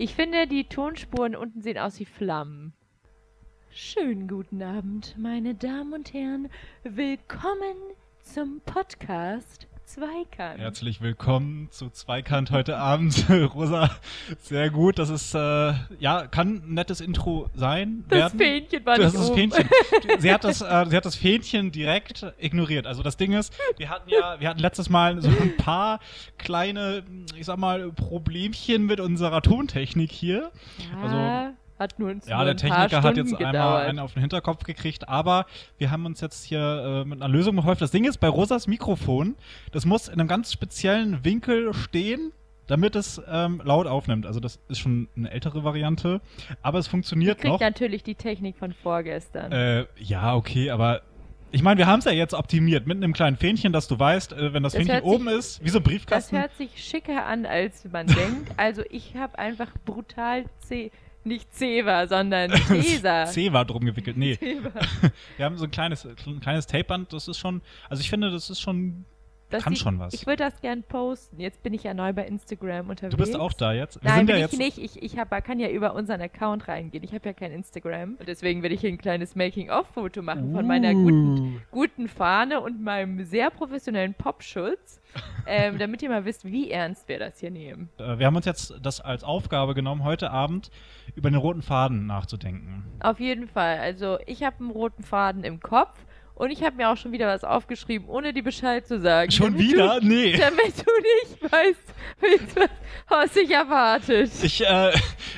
Ich finde, die Tonspuren unten sehen aus wie Flammen. Schönen guten Abend, meine Damen und Herren. Willkommen zum Podcast Zweikant. Herzlich willkommen zu Zweikant heute Abend. Rosa, sehr gut. Das ist, äh, ja, kann ein nettes Intro sein. Das werden. Fähnchen war Das nicht ist oben. Fähnchen. Sie hat das, äh, sie hat das Fähnchen direkt ignoriert. Also das Ding ist, wir hatten ja, wir hatten letztes Mal so ein paar kleine, ich sag mal, Problemchen mit unserer Tontechnik hier. Ja, hat nur, uns Ja, nur der Techniker hat jetzt einmal gedauert. einen auf den Hinterkopf gekriegt, aber wir haben uns jetzt hier äh, mit einer Lösung geholfen. Das Ding ist, bei Rosas Mikrofon, das muss in einem ganz speziellen Winkel stehen, damit es ähm, laut aufnimmt. Also das ist schon eine ältere Variante, aber es funktioniert Kriegt noch. natürlich die Technik von vorgestern. Äh, ja, okay, aber ich meine, wir haben es ja jetzt optimiert mit einem kleinen Fähnchen, dass du weißt, äh, wenn das, Das Fähnchen sich- oben ist, wie so ein das Briefkasten. hört sich schicker an, als man denkt. Also ich habe einfach brutal C, nicht Zewa, sondern Tesa. C war drum gewickelt. Nee, Zewa. wir haben so ein kleines, ein kleines Tapeband, das ist schon, also ich finde, das ist schon Kann sieht- schon was. Ich würde das gern posten. Jetzt bin ich ja neu bei Instagram unterwegs. Du bist auch da jetzt? Wir Nein, bin ja ich nicht. Ich, ich hab, kann ja über unseren Account reingehen. Ich habe ja kein Instagram. Und deswegen werde ich hier ein kleines Making-of-Foto machen von meiner guten, guten Fahne und meinem sehr professionellen Popschutz. ähm, damit ihr mal wisst, wie ernst wir das hier nehmen. Äh, Wir haben uns jetzt das als Aufgabe genommen, heute Abend über den roten Faden nachzudenken. Auf jeden Fall. Also ich habe einen roten Faden im Kopf und ich habe mir auch schon wieder was aufgeschrieben, ohne dir Bescheid zu sagen. Schon damit wieder? Du, Nee. Damit du nicht weißt, was dich erwartet. Ich, äh,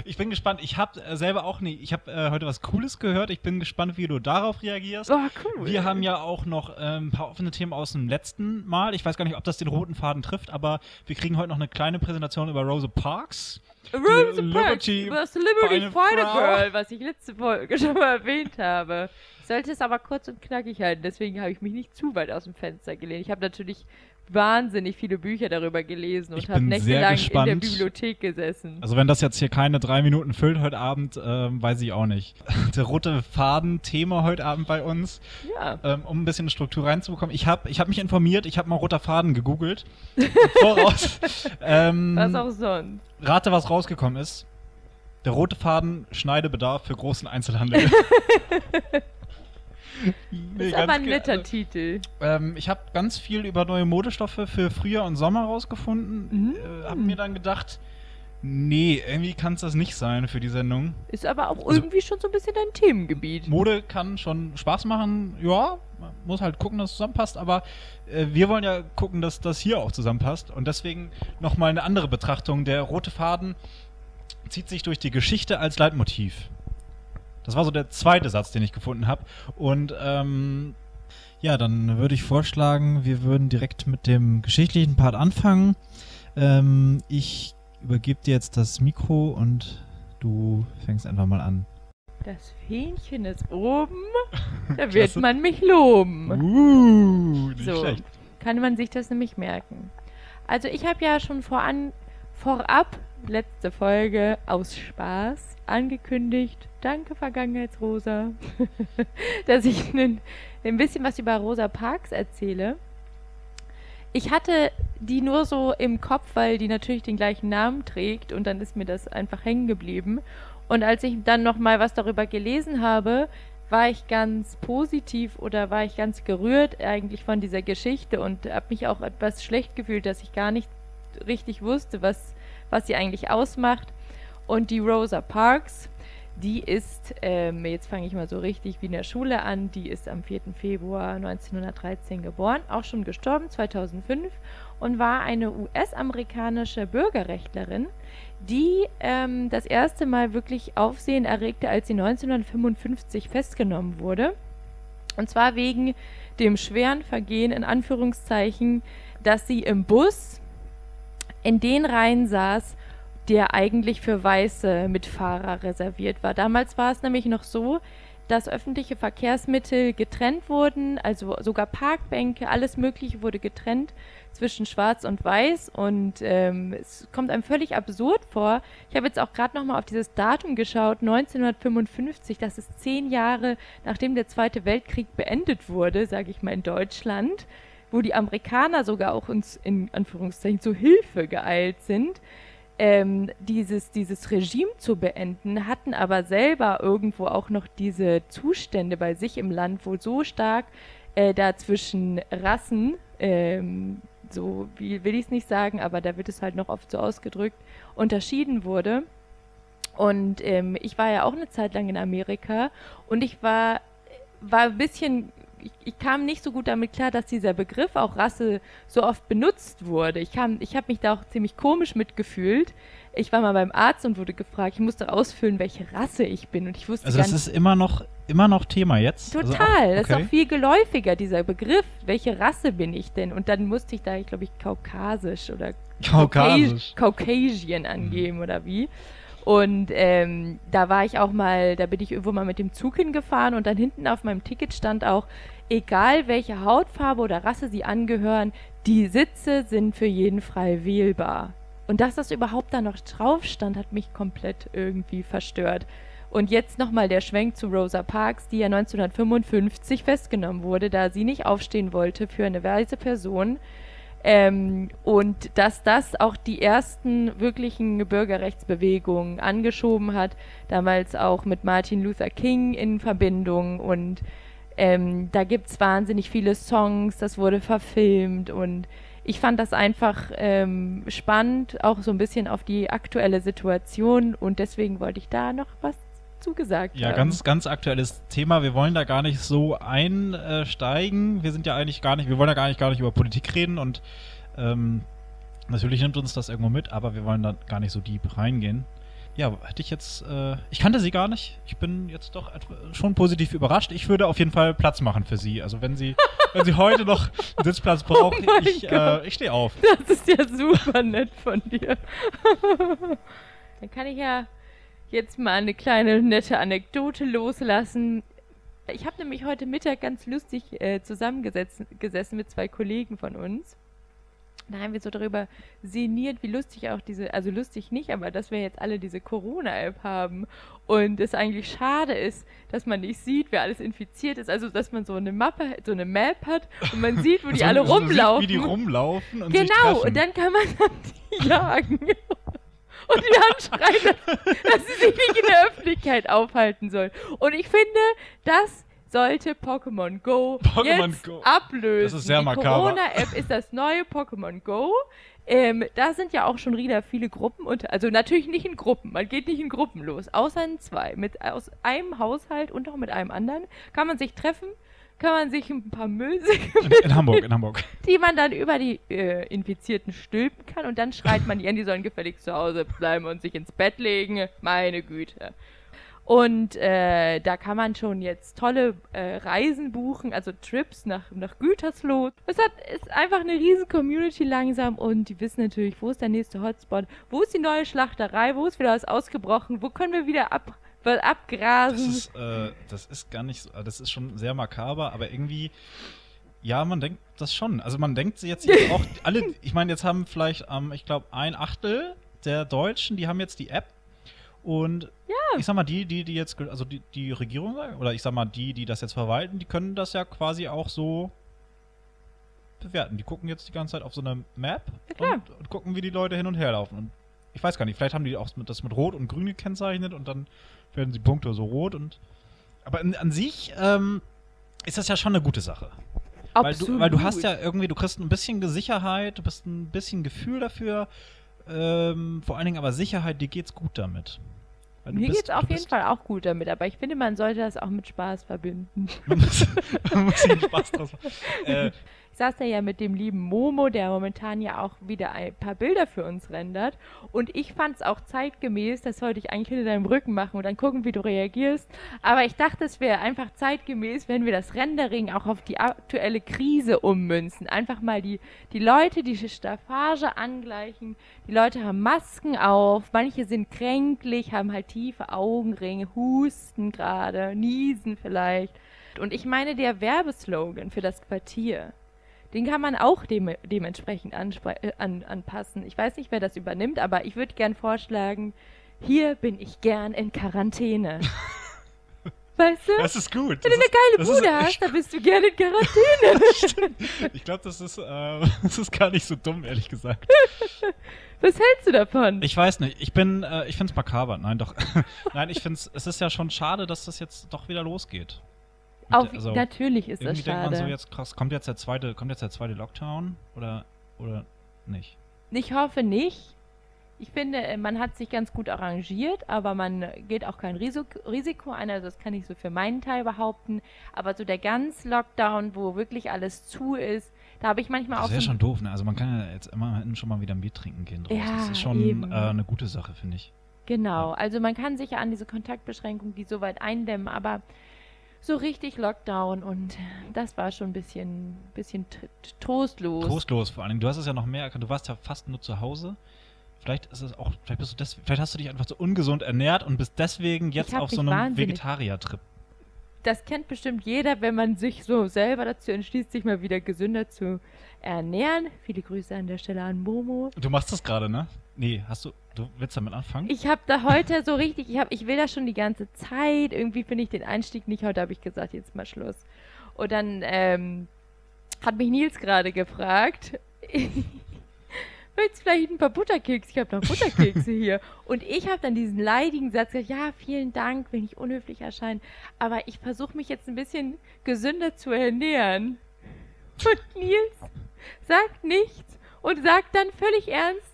ich bin gespannt. Ich habe äh, selber auch nie. Ich habe äh, heute was Cooles gehört. Ich bin gespannt, wie du darauf reagierst. Oh, cool. Wir haben ja auch noch ähm, ein paar offene Themen aus dem letzten Mal. Ich weiß gar nicht, ob das den roten Faden trifft, aber wir kriegen heute noch eine kleine Präsentation über Rosa Parks. Rose Die Parks, Liberty du hast Liberty Fighter. Girl, was ich letzte Folge schon mal erwähnt habe. Ich sollte es aber kurz und knackig halten, deswegen habe ich mich nicht zu weit aus dem Fenster gelehnt. Ich habe natürlich wahnsinnig viele Bücher darüber gelesen und Ich habe nächtelang in der. Bibliothek gesessen. Also wenn das jetzt hier keine drei Minuten füllt heute Abend, ähm, weiß ich auch nicht. Der rote Faden-Thema heute Abend bei uns. ja. ähm, um ein bisschen Struktur reinzubekommen. Ich habe ich hab mich informiert, ich habe mal roter Faden gegoogelt. Voraus. ähm, Was auch sonst. rate, was rausgekommen ist. Der rote Faden Schneidebedarf für großen Einzelhandel. Das Nee, ist aber ein netter also, Titel. ähm, ich habe ganz viel über neue Modestoffe für Frühjahr und Sommer rausgefunden. Mhm. Äh, habe mir dann gedacht, nee, irgendwie kann es das nicht sein für die Sendung. Ist aber auch Also- irgendwie schon so ein bisschen dein Themengebiet. Mode kann schon Spaß machen, ja, man muss halt gucken, dass es zusammenpasst, aber äh, wir wollen ja gucken, dass das hier auch zusammenpasst und deswegen nochmal eine andere Betrachtung. Der rote Faden zieht sich durch die Geschichte als Leitmotiv. Das war so der zweite Satz, den ich gefunden habe und ähm, ja, dann würde ich vorschlagen, wir würden direkt mit dem geschichtlichen Part anfangen. Ähm, ich übergebe dir jetzt das Mikro und du fängst einfach mal an. Das Fähnchen ist oben, da wird man mich loben. Uh, nicht So, schlecht. kann man sich das nämlich merken. Also ich habe ja schon voran, vorab, letzte Folge, aus Spaß angekündigt, danke Vergangenheitsrosa, dass ich ein, ein bisschen was über Rosa Parks erzähle. Ich hatte die nur so im Kopf, weil die natürlich den gleichen Namen trägt und dann ist mir das einfach hängen geblieben. Und als ich dann noch mal was darüber gelesen habe, war ich ganz positiv oder war ich ganz gerührt eigentlich von dieser Geschichte und habe mich auch etwas schlecht gefühlt, dass ich gar nicht richtig wusste, was, was sie eigentlich ausmacht. Und die Rosa Parks, die ist, ähm, jetzt fange ich mal so richtig wie in der Schule an, die ist am 4. Februar 1913 geboren, auch schon gestorben 2005 und war eine US-amerikanische Bürgerrechtlerin, die ähm, das erste Mal wirklich Aufsehen erregte, als sie 1955 festgenommen wurde. Und zwar wegen dem schweren Vergehen, in Anführungszeichen, dass sie im Bus in den Reihen saß, der eigentlich für weiße Mitfahrer reserviert war. Damals war es nämlich noch so, dass öffentliche Verkehrsmittel getrennt wurden, also sogar Parkbänke, alles Mögliche wurde getrennt zwischen Schwarz und Weiß und ähm, es kommt einem völlig absurd vor. Ich habe jetzt auch gerade noch mal auf dieses Datum geschaut, 1955, das ist zehn Jahre nachdem der Zweite Weltkrieg beendet wurde, sage ich mal in Deutschland, wo die Amerikaner sogar auch uns in Anführungszeichen zu Hilfe geeilt sind ähm, dieses, dieses Regime zu beenden, hatten aber selber irgendwo auch noch diese Zustände bei sich im Land, wo so stark äh, da zwischen Rassen, ähm, so wie will ich es nicht sagen, aber da wird es halt noch oft so ausgedrückt, unterschieden wurde. Und ähm, ich war ja auch eine Zeit lang in Amerika und ich war, war ein bisschen ich, ich, kam nicht so gut damit klar, dass dieser Begriff auch Rasse so oft benutzt wurde. Ich, ich habe mich da auch ziemlich komisch mitgefühlt. Ich war mal beim Arzt und wurde gefragt, ich musste ausfüllen, welche Rasse ich bin. Und ich wusste Also das ist immer noch, immer noch Thema jetzt? Total. Also okay. Das ist auch viel geläufiger, dieser Begriff. Welche Rasse bin ich denn? Und dann musste ich da, ich glaube ich, kaukasisch oder Kaukasisch. Caucasian angeben mhm. oder wie. Und ähm, da war ich auch mal, da bin ich irgendwo mal mit dem Zug hingefahren und dann hinten auf meinem Ticket stand auch, egal welche Hautfarbe oder Rasse sie angehören, die Sitze sind für jeden frei wählbar. Und dass das überhaupt da noch drauf stand, hat mich komplett irgendwie verstört. Und jetzt nochmal der Schwenk zu Rosa Parks, die ja 1955 festgenommen wurde, da sie nicht aufstehen wollte für eine weiße Person ähm, und dass das auch die ersten wirklichen Bürgerrechtsbewegungen angeschoben hat, damals auch mit Martin Luther King in Verbindung. Und ähm, da gibt es wahnsinnig viele Songs, das wurde verfilmt und ich fand das einfach ähm, spannend, auch so ein bisschen auf die aktuelle Situation und deswegen wollte ich da noch was zugesagt ja, haben. ganz, ganz aktuelles Thema. Wir wollen da gar nicht so einsteigen. Wir sind ja eigentlich gar nicht, wir wollen ja gar nicht, gar nicht über Politik reden und ähm, natürlich nimmt uns das irgendwo mit, aber wir wollen da gar nicht so deep reingehen. Ja, hätte ich jetzt, äh, ich kannte sie gar nicht. Ich bin jetzt doch schon positiv überrascht. Ich würde auf jeden Fall Platz machen für sie. Also wenn sie, wenn sie heute noch einen Sitzplatz braucht, oh ich, äh, ich stehe auf. Das ist ja super nett von dir. Dann kann ich ja jetzt mal eine kleine nette Anekdote loslassen. Ich habe nämlich heute Mittag ganz lustig äh, zusammengesessen mit zwei Kollegen von uns. Da haben wir so darüber sinniert, wie lustig auch diese, also lustig nicht, aber dass wir jetzt alle diese Corona-App haben und es eigentlich schade ist, dass man nicht sieht, wer alles infiziert ist. Also, dass man so eine Mappe, so eine Map hat und man sieht, wo die alle rumlaufen. Sieht, wie die rumlaufen und Genau, und dann kann man dann die jagen und die anschreien, dass sie sich nicht in der Öffentlichkeit aufhalten soll. Und ich finde, das sollte Pokémon Go Pokémon jetzt Go. ablösen. Das ist sehr die makaber. Corona-App ist das neue Pokémon Go. Ähm, da sind ja auch schon wieder viele Gruppen unter. Also natürlich nicht in Gruppen. Man geht nicht in Gruppen los, außer in zwei. Mit aus einem Haushalt und auch mit einem anderen kann man sich treffen kann man sich ein paar Müllsäcke in, in Hamburg, in Hamburg, die man dann über die äh, Infizierten stülpen kann und dann schreit man die an, die sollen gefälligst zu Hause bleiben und sich ins Bett legen. Meine Güte. Und äh, da kann man schon jetzt tolle äh, Reisen buchen, also Trips nach, nach Gütersloh. Es hat, ist einfach eine riesen Community langsam und die wissen natürlich, wo ist der nächste Hotspot, wo ist die neue Schlachterei, wo ist wieder was ausgebrochen, wo können wir wieder ab wird abgrasen. Das ist, äh, das ist gar nicht so, das ist schon sehr makaber, aber irgendwie, ja, man denkt das schon. Also man denkt jetzt auch alle, ich meine, jetzt haben vielleicht, ähm, ich glaube, ein Achtel der Deutschen, die haben jetzt die App und ja. ich sag mal, die, die, die jetzt, also die, die Regierung, oder ich sag mal, die, die das jetzt verwalten, die können das ja quasi auch so bewerten. Die gucken jetzt die ganze Zeit auf so eine Map ja, und, und, gucken, wie die Leute hin und her laufen. Und ich weiß gar nicht, vielleicht haben die auch das mit Rot und Grün gekennzeichnet und dann werden die Punkte so rot und. Aber in, an sich ähm, ist das ja schon eine gute Sache. Weil du, weil du hast ja irgendwie, du kriegst ein bisschen Sicherheit, du bist ein bisschen Gefühl dafür. Ähm, vor allen Dingen aber Sicherheit, dir geht's gut damit. Mir bist, geht's auf jeden Fall auch gut damit, aber ich finde, man sollte das auch mit Spaß verbinden. man muss, muss Spaß draus machen. Äh, saß er ja mit dem lieben Momo, der momentan ja auch wieder ein paar Bilder für uns rendert. Und ich fand es auch zeitgemäß, das sollte ich eigentlich hinter deinem Rücken machen und dann gucken, wie du reagierst. Aber ich dachte, es wäre einfach zeitgemäß, wenn wir das Rendering auch auf die aktuelle Krise ummünzen. Einfach mal die, die Leute, die Staffage angleichen. Die Leute haben Masken auf, manche sind kränklich, haben halt tiefe Augenringe, husten gerade, niesen vielleicht. Und ich meine, der Werbeslogan für das Quartier, den kann man auch dem, dementsprechend äh, an, anpassen. Ich weiß nicht, wer das übernimmt, aber ich würde gern vorschlagen, hier bin ich gern in Quarantäne. Weißt du? Das ist gut. Wenn du eine geile ist Bude echt- hast, dann bist du gerne in Quarantäne. ich glaube, das ist, äh, das ist gar nicht so dumm, ehrlich gesagt. Was hältst du davon? Ich weiß nicht. Ich bin, äh, ich find's makaber. Nein, doch. Nein, ich find's, es ist ja schon schade, dass das jetzt doch wieder losgeht. Auf, also, natürlich ist das irgendwie denkt man schade. so jetzt krass, kommt jetzt der zweite, kommt jetzt der zweite Lockdown oder oder nicht? Ich hoffe nicht. Ich finde, äh, man hat sich ganz gut arrangiert, aber man geht auch kein Risik Risiko ein. Also das kann ich so für meinen Teil behaupten. Aber so der ganz Lockdown, wo wirklich alles zu ist, da habe ich manchmal Das auch wäre so schon doof, ne? Also man kann ja jetzt immerhin schon mal wieder ein Bier trinken gehen. Ja, das ist schon äh, eine gute Sache, finde ich. Genau, also man kann sich ja an diese Kontaktbeschränkungen, die so weit eindämmen, aber so richtig Lockdown und das war schon ein bisschen, bisschen trostlos. Trostlos vor allen Dingen. Du hast es ja noch mehr erkannt. Du warst ja fast nur zu Hause. Vielleicht ist es auch, vielleicht bist du des, vielleicht hast du dich einfach so ungesund ernährt und bist deswegen jetzt auf so einem Vegetarier-Trip. Das kennt bestimmt jeder, wenn man sich so selber dazu entschließt, sich mal wieder gesünder zu ernähren. Viele Grüße an der Stelle an Momo. Du machst das gerade, ne? Nee, hast du, du willst damit anfangen? Ich habe da heute so richtig, ich, hab, ich will das schon die ganze Zeit. Irgendwie finde ich den Einstieg nicht. Heute habe ich gesagt, jetzt mal Schluss. Und dann ähm, hat mich Nils gerade gefragt, willst du vielleicht ein paar Butterkekse? Ich habe noch Butterkekse hier. Und ich habe dann diesen leidigen Satz gesagt, ja, vielen Dank, will nicht unhöflich erscheinen. Aber ich versuche mich jetzt ein bisschen gesünder zu ernähren. Und Nils sagt nichts und sagt dann völlig ernst,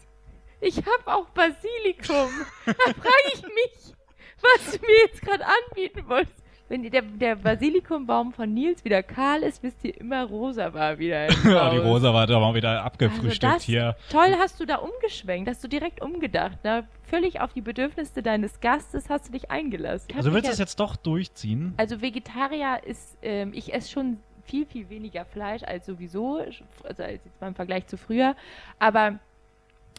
ich habe auch Basilikum. Da frage ich mich, was du mir jetzt gerade anbieten wolltest. Wenn der, der Basilikumbaum von Nils wieder kahl ist, wisst ihr immer, rosa war wieder Ja, die. Rosa war doch mal wieder abgefrühstückt Also das- hier. Toll hast du da umgeschwenkt, hast du direkt umgedacht. Ne? Völlig auf die Bedürfnisse deines Gastes hast du dich eingelassen. Hab Also willst du es jetzt doch durchziehen? also Vegetarier ist, ähm, ich esse schon viel, viel weniger Fleisch als sowieso, also als jetzt mal im Vergleich zu früher. Aber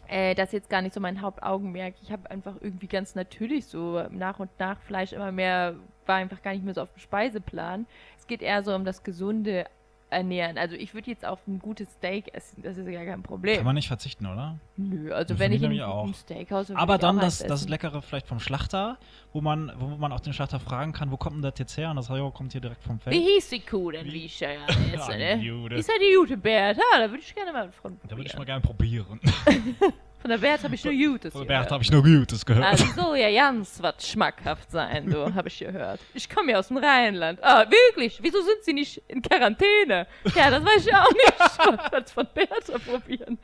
äh, das ist jetzt gar nicht so mein Hauptaugenmerk. Ich habe einfach irgendwie ganz natürlich so nach und nach Fleisch immer mehr, war einfach gar nicht mehr so auf dem Speiseplan. Es geht eher so um das gesunde Ernähren. Also ich würde jetzt auf ein gutes Steak essen, das ist ja gar kein Problem. Kann man nicht verzichten, oder? Nö, also Ja, wenn ich in einem Steakhouse Aber dann das, das. Leckere vielleicht vom Schlachter, wo man, wo man auch den Schlachter fragen kann, wo kommt denn das jetzt her? Und das ja, kommt hier direkt vom Wie Feld. hieß die Kuh denn, wie ich ja esse, ne? die Jude. Ist ja die Jute Bert. Ja, da würde ich gerne mal von Da würde ich probieren. mal gerne probieren. Von der Bert habe ich nur Jutes Von gehört. Bert habe ich nur Gutes gehört. Also soll ja ganz was schmackhaft sein, du, habe ich gehört. Ich komme ja aus dem Rheinland. Ah, wirklich? Wieso sind sie nicht in Quarantäne? Ja, das weiß ich auch nicht. Was von Bertha probieren.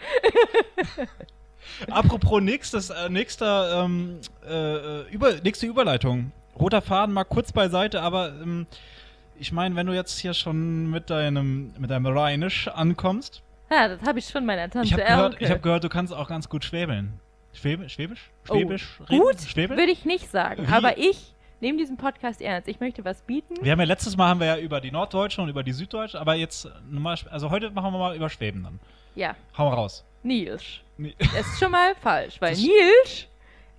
Apropos nächstes, äh, nächster, ähm, äh, äh, über, nächste Überleitung. Roter Faden mal kurz beiseite, aber ähm, ich meine, wenn du jetzt hier schon mit deinem, mit deinem Rheinisch ankommst, Ja, das habe ich von meiner Tante ich habe gehört, ich hab gehört, du kannst auch ganz gut schwäbeln. Schwäbe, Schwäbisch? Oh, Schwäbisch? Gut, Schwäbisch? würde ich nicht sagen. Wie? Aber ich nehme diesen Podcast ernst. Ich möchte was bieten. Wir haben ja letztes Mal haben wir ja über die Norddeutschen und über die Süddeutschen, aber jetzt normal, also heute machen wir mal über Schwäben dann. Ja, Hau mal raus. Nils. Nee. Das ist schon mal falsch, weil Das- Nils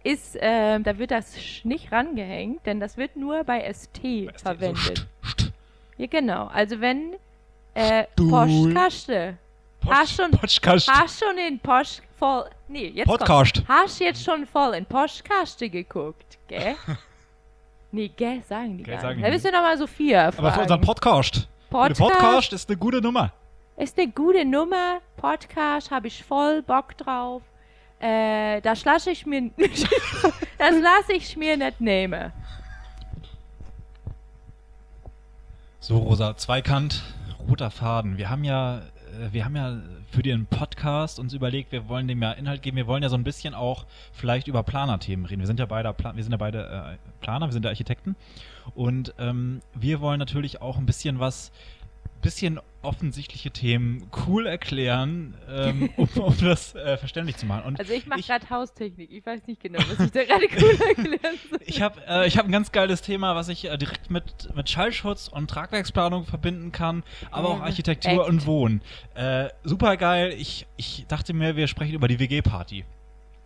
ist, ähm, da wird das Sch nicht rangehängt, denn das wird nur bei ST Weißt du, verwendet. So, st, st, Ja, genau. Also wenn äh, Stuhl. Postkaste. Hast schon, Podcast. hast schon in Post voll. Nee, jetzt Podcast. Kommt. Hast jetzt schon voll in Postkaste geguckt, gell? nee, gell, sagen die Gell, gar nicht. Da müssen wir nochmal Sophia fragen. Aber für unseren Podcast. Podcast, Podcast ist eine gute Nummer. ist eine gute Nummer. Podcast habe ich voll Bock drauf. Äh, das lasse ich mir, das lasse ich mir nicht nehmen. So, Rosa, Zweikant, roter Faden. Wir haben ja, wir haben ja für den Podcast uns überlegt, wir wollen dem ja Inhalt geben. Wir wollen ja so ein bisschen auch vielleicht über Planerthemen reden. Wir sind ja beide, Pla wir sind ja beide äh, Planer, wir sind ja Architekten. Und ähm, wir wollen natürlich auch ein bisschen was, bisschen offensichtliche Themen cool erklären, ähm, um, um das äh, verständlich zu machen. Und Also ich mache gerade Haustechnik. Ich weiß nicht genau, was ich da gerade cool erklären soll. Ich habe äh, ich hab ein ganz geiles Thema, was ich äh, direkt mit, mit Schallschutz und Tragwerksplanung verbinden kann, aber auch Ja, Architektur echt. und Wohnen. Äh, super geil. Ich, ich dachte mir, wir sprechen über die WG-Party.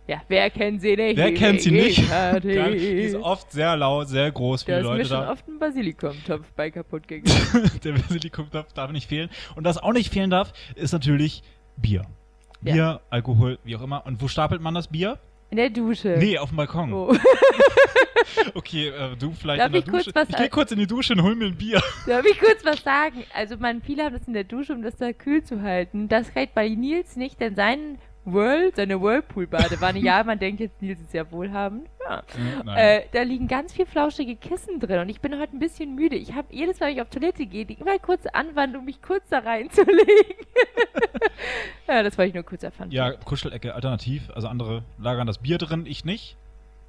Ja, wer kennt sie nicht? Wer Die kennt sie nicht? Die ist oft sehr laut, sehr groß, Da viele ist mir Leute schon da. oft ein Basilikumtopf bei kaputt gegangen. Der Basilikumtopf darf nicht fehlen. Und was auch nicht fehlen darf, ist natürlich Bier. Ja. Bier, Alkohol, wie auch immer. Und wo stapelt man das Bier? In der Dusche. Nee, auf dem Balkon. Oh. Okay, äh, du vielleicht Darf in der ich kurz Dusche. was ich gehe sagen? kurz in die Dusche und hol mir ein Bier. Darf ich kurz was sagen? Also, man, viele haben das in der Dusche, um das da kühl zu halten. Das geht bei Nils nicht, denn sein World, seine Whirlpool-Badewanne, ja, man denkt jetzt, Nils ist ja wohlhabend. Ja. Nein. Äh, da liegen ganz viel flauschige Kissen drin und ich bin heute ein bisschen müde. Ich habe jedes Mal, wenn ich auf Toilette gehe, die immer kurz anwand, um mich kurz da reinzulegen. ja, das wollte ich nur kurz erfahren. ja, Kuschelecke alternativ. Also andere lagern das Bier drin, ich nicht.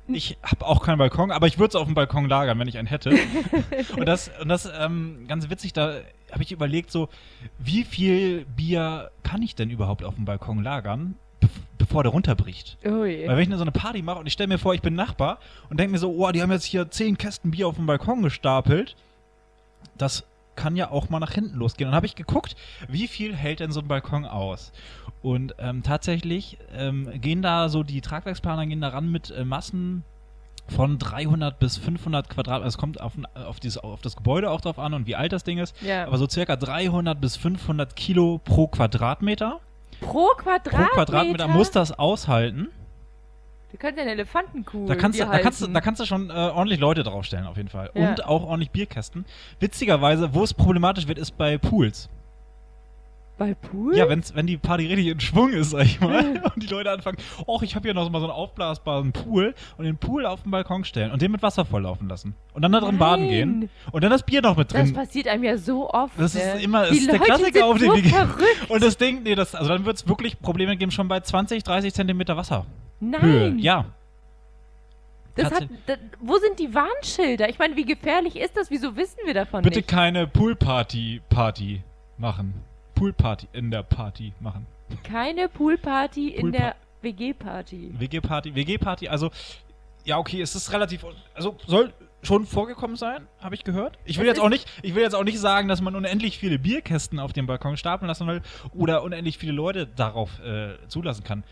Hm. Ich habe auch keinen Balkon, aber ich würde es auf dem Balkon lagern, wenn ich einen hätte. und das, und das ähm, ganz witzig, da habe ich überlegt, so, wie viel Bier kann ich denn überhaupt auf dem Balkon lagern, der runterbricht? Oh je. Weil wenn ich dann so eine Party mache und ich stelle mir vor, ich bin Nachbar und denke mir so, oh, die haben jetzt hier zehn Kästen Bier auf dem Balkon gestapelt, das kann ja auch mal nach hinten losgehen. Und dann habe ich geguckt, wie viel hält denn so ein Balkon aus? Und ähm, tatsächlich ähm, gehen da so die Tragwerksplaner gehen da ran mit äh, Massen von 300 bis 500 Quadrat. Also es kommt auf, auf, dieses, auf das Gebäude auch drauf an und wie alt das Ding ist. Ja. Aber so circa 300 bis 500 Kilo pro Quadratmeter. Pro Quadratmeter? Pro Quadratmeter muss das aushalten. Du kannst ja eine Elefantenkuh Da kannst, da, kannst, da kannst du schon äh, ordentlich Leute draufstellen, auf jeden Fall. Ja. Und auch ordentlich Bierkästen. Witzigerweise, wo es problematisch wird, ist bei Pools. Bei Pool? Ja, wenn's, wenn die Party richtig in Schwung ist, sag ich mal, und die Leute anfangen, och, ich habe hier noch mal so einen aufblasbaren Pool und den Pool auf den Balkon stellen und den mit Wasser volllaufen lassen. Und dann da drin baden gehen. Nein. Und dann das Bier noch mit Das drin. passiert einem ja so oft. Das ne? ist immer das ist der Leute Klassiker sind auf so den WG. verrückt. Und das Ding, nee, das, also dann wird es wirklich Probleme geben, schon bei 20, 30 Zentimeter Wasser. Nein. Höhe. Ja. Das hat, Tatsächlich. da, wo sind die Warnschilder? Ich meine, wie gefährlich ist das? Wieso wissen wir davon Bitte nicht? keine Poolparty Party machen. Poolparty in der Party machen. Keine Poolparty in Poolpa- der WG-Party. WG-Party, WG-Party, also ja, okay, es ist relativ, also soll schon vorgekommen sein, habe ich gehört. Ich will Es jetzt auch nicht, ich will jetzt auch nicht sagen, dass man unendlich viele Bierkästen auf dem Balkon stapeln lassen will oder unendlich viele Leute darauf äh, zulassen kann.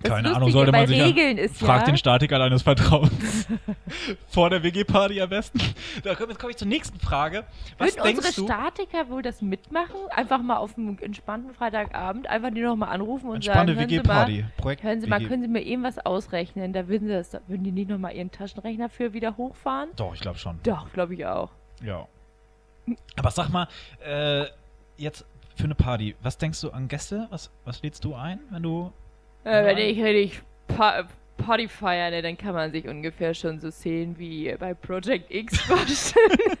Das Keine Ahnung, sollte man sich ja- Regeln ist Frag ja, den Statiker deines Vertrauens. Vor der WG-Party am besten. Da komm, jetzt komme ich zur nächsten Frage. Was würden denkst unsere du? Statiker wohl das mitmachen? Einfach mal auf einem entspannten Freitagabend einfach die nochmal anrufen und Entspannte sagen, hören Sie mal, WG-Party. Projekt hören Sie mal, können Sie mir irgendwas ausrechnen? Da würden, Sie das, da würden die nicht nochmal Ihren Taschenrechner für wieder hochfahren? Doch, ich glaube schon. Doch, glaube ich auch. Ja. Aber sag mal, äh, jetzt für eine Party, was denkst du an Gäste? Was, was lädst du ein, wenn du. Äh, wenn ich richtig pa Party feiere, ne, dann kann man sich ungefähr schon so Szenen wie bei Project X vorstellen.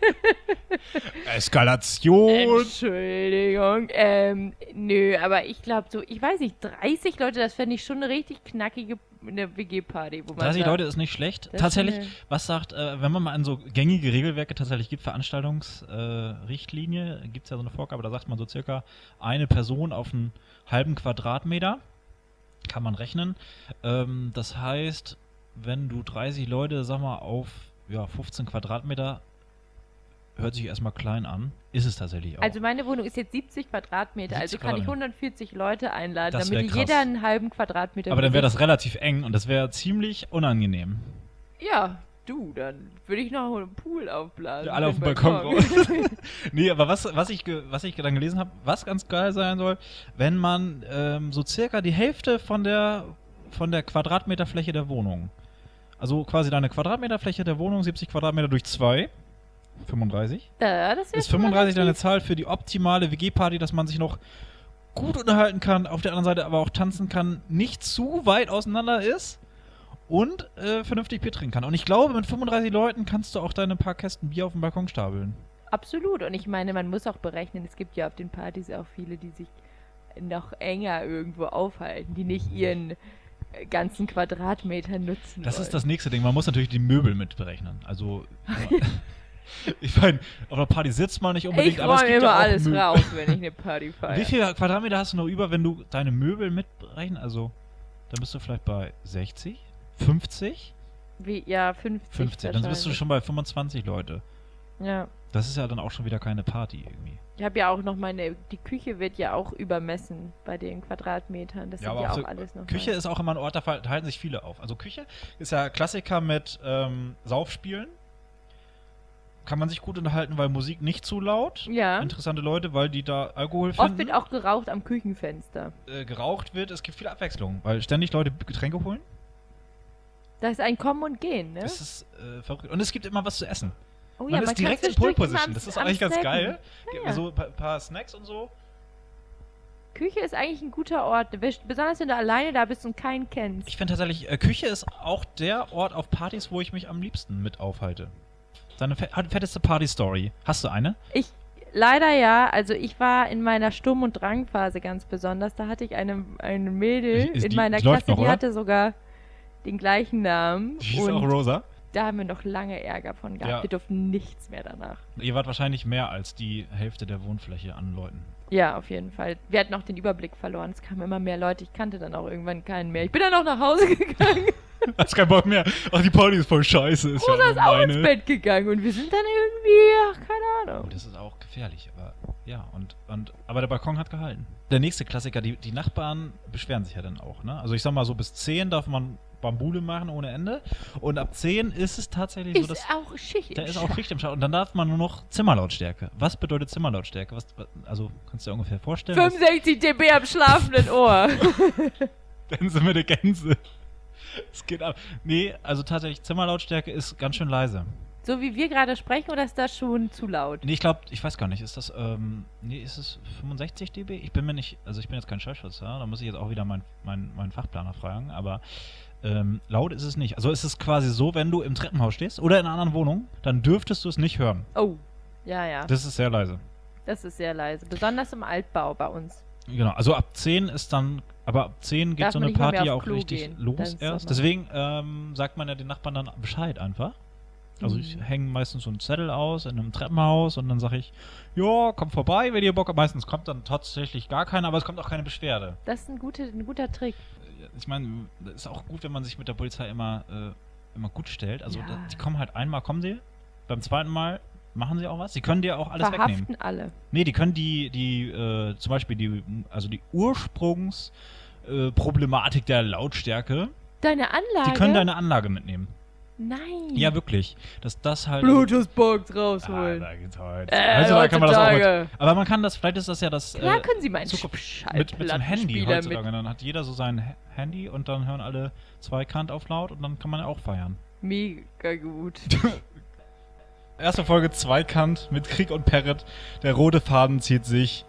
Eskalation! Entschuldigung. Ähm, nö, aber ich glaube so, ich weiß nicht, 30 Leute, das fände ich schon eine richtig knackige eine WG-Party, wo man 30 sagt, Leute ist nicht schlecht. Ist tatsächlich, was sagt, äh, wenn man mal an so gängige Regelwerke tatsächlich gibt, Veranstaltungsrichtlinie, äh, gibt es ja so eine Vorgabe, da sagt man so circa eine Person auf einen halben Quadratmeter. Kann man rechnen. Ähm, das heißt, wenn du 30 Leute, sag mal, auf ja, 15 Quadratmeter, hört sich erstmal klein an. Ist es tatsächlich auch. Also meine Wohnung ist jetzt 70 Quadratmeter, 70 also kann ich Quadratmeter. 140 Leute einladen, Das damit jeder einen halben Quadratmeter Aber dann wäre das relativ eng und das wäre ziemlich unangenehm. Ja, du, dann würde ich noch einen Pool aufblasen. Ja, alle auf dem Balkon raus. nee, aber was, was, ich, was ich dann gelesen habe, was ganz geil sein soll, wenn man ähm, so circa die Hälfte von der, von der Quadratmeterfläche der Wohnung, also quasi deine Quadratmeterfläche der Wohnung, 70 Quadratmeter durch 2, 35, ja, das ist 35 dann eine Zahl für die optimale WG-Party, dass man sich noch gut unterhalten kann, auf der anderen Seite aber auch tanzen kann, nicht zu weit auseinander ist und äh, vernünftig Bier trinken kann. Und ich glaube, mit 35 Leuten kannst du auch deine paar Kästen Bier auf dem Balkon stapeln. Absolut. Und ich meine, man muss auch berechnen, es gibt ja auf den Partys auch viele, die sich noch enger irgendwo aufhalten, die nicht ihren äh, ganzen Quadratmeter nutzen. Das wollen. ist das nächste Ding. Man muss natürlich die Möbel mit berechnen. Also, ich meine, auf einer Party sitzt man nicht unbedingt, Ich aber es gibt immer ja alles Möbel. raus, wenn ich eine Party feiere. Wie viele Quadratmeter hast du noch über, wenn du deine Möbel mitberechnen? Also, dann bist du vielleicht bei 60, 50, Wie, ja, 50. 50. Dann bist du schon bei 25 Leute. Ja. Das ist ja dann auch schon wieder keine Party irgendwie. Ich habe ja auch noch meine, die Küche wird ja auch übermessen bei den Quadratmetern. Das Ja, sind ja auch so alles noch. Küche mal. ist auch immer ein Ort, da halten sich viele auf. Also Küche ist ja Klassiker mit ähm, Saufspielen. Kann man sich gut unterhalten, weil Musik nicht zu laut. Ja. Interessante Leute, weil die da Alkohol Oft finden. wird auch geraucht am Küchenfenster. äh, geraucht wird. Es gibt viel Abwechslung, weil ständig Leute Getränke holen. Da ist ein Kommen und Gehen, ne? Das ist äh, verrückt. Und es gibt immer was zu essen. Oh man ist kann direkt in Pole Position. Das ist eigentlich ganz snacken. geil. Ja, ja. So ein paar, paar Snacks und so. Küche ist eigentlich ein guter Ort. Besonders wenn du alleine da bist und keinen kennst. Ich finde tatsächlich, äh, Küche ist auch der Ort auf Partys, wo ich mich am liebsten mit aufhalte. Deine fetteste Party-Story. Hast du eine? Ich leider ja, also ich war in meiner Sturm- und Drangphase ganz besonders. Da hatte ich eine, eine Mädel Ist in die- meiner Klasse, noch, die hatte sogar den gleichen Namen. Die hieß auch Rosa. da haben wir noch lange Ärger von gehabt. Ja. Wir durften nichts mehr danach. Ihr wart wahrscheinlich mehr als die Hälfte der Wohnfläche an Leuten. Ja, auf jeden Fall. Wir hatten auch den Überblick verloren. Es kamen immer mehr Leute. Ich kannte dann auch irgendwann keinen mehr. Ich bin dann auch nach Hause gegangen. Hast keinen Bock mehr. Ach, die Party ist voll scheiße. Ist Rosa ja ist auch ins. Bett gegangen und wir sind dann irgendwie, ach, keine Oh, Ahnung. das ist auch gefährlich, aber ja, und, und aber der Balkon hat gehalten. Der nächste Klassiker, die, die Nachbarn beschweren sich ja dann auch, ne? Also ich sag mal so bis 10 darf man Bambule machen ohne Ende. Und ab 10 ist es tatsächlich so, Ist dass. auch Schicht. Da ist auch. Schicht im Schacht. Und dann darf man nur noch Zimmerlautstärke. Was bedeutet Zimmerlautstärke? Was, also, kannst du dir ungefähr vorstellen? was- 65 dB am schlafenden Ohr. Dann sind wir die Gänse. Es geht ab. Nee, also tatsächlich, Zimmerlautstärke ist ganz schön leise. so wie wir gerade sprechen, oder ist das schon zu laut? Nee, ich glaube, ich weiß gar nicht, ist das, ähm, nee, ist es 65 dB? Ich bin mir nicht, also ich bin jetzt kein Schallschützer, da muss ich jetzt auch wieder meinen mein, mein Fachplaner fragen, aber ähm, laut ist es nicht. Also ist es quasi so, wenn du im Treppenhaus stehst oder in einer anderen Wohnung, dann dürftest du es nicht hören. Oh, ja, ja. Das ist sehr leise. Das ist sehr leise. Besonders im Altbau bei uns. Genau, also ab 10 ist dann, aber ab 10 geht Darf so eine Party auch Klo richtig gehen. los erst. Deswegen ähm, sagt man ja den Nachbarn dann Bescheid einfach. Also ich Mhm. hänge meistens so einen Zettel aus in einem Treppenhaus und dann sage ich, ja, kommt vorbei, wenn ihr Bock habt. Meistens kommt dann tatsächlich gar keiner, aber es kommt auch keine Beschwerde. Das ist ein, gute, ein guter Trick. Ich meine, es ist auch gut, wenn man sich mit der Polizei immer, äh, immer gut stellt. Also Ja. da, die kommen halt einmal, kommen sie, beim zweiten Mal machen sie auch was. Sie können dir auch alles wegnehmen. Verhaften alle. Nee, die können die, die, äh, zum Beispiel die, also die Ursprungsproblematik äh, der Lautstärke, Deine Anlage? die können deine Anlage mitnehmen. Nein. Ja, wirklich. Dass das halt. Bluetooth-Box Ah, rausholen. da geht's heute. Äh, heutzutage kann man das auch mit. Aber man kann das, vielleicht ist das ja das. Klar äh, können sie meinen mit, mit einem Handy heutzutage. Dann hat jeder so sein Ha- Handy und dann hören alle Zweikant auf laut und dann kann man auch feiern. Mega gut. Erste Folge Zweikant mit Krieg und Perret. Der rote Faden zieht sich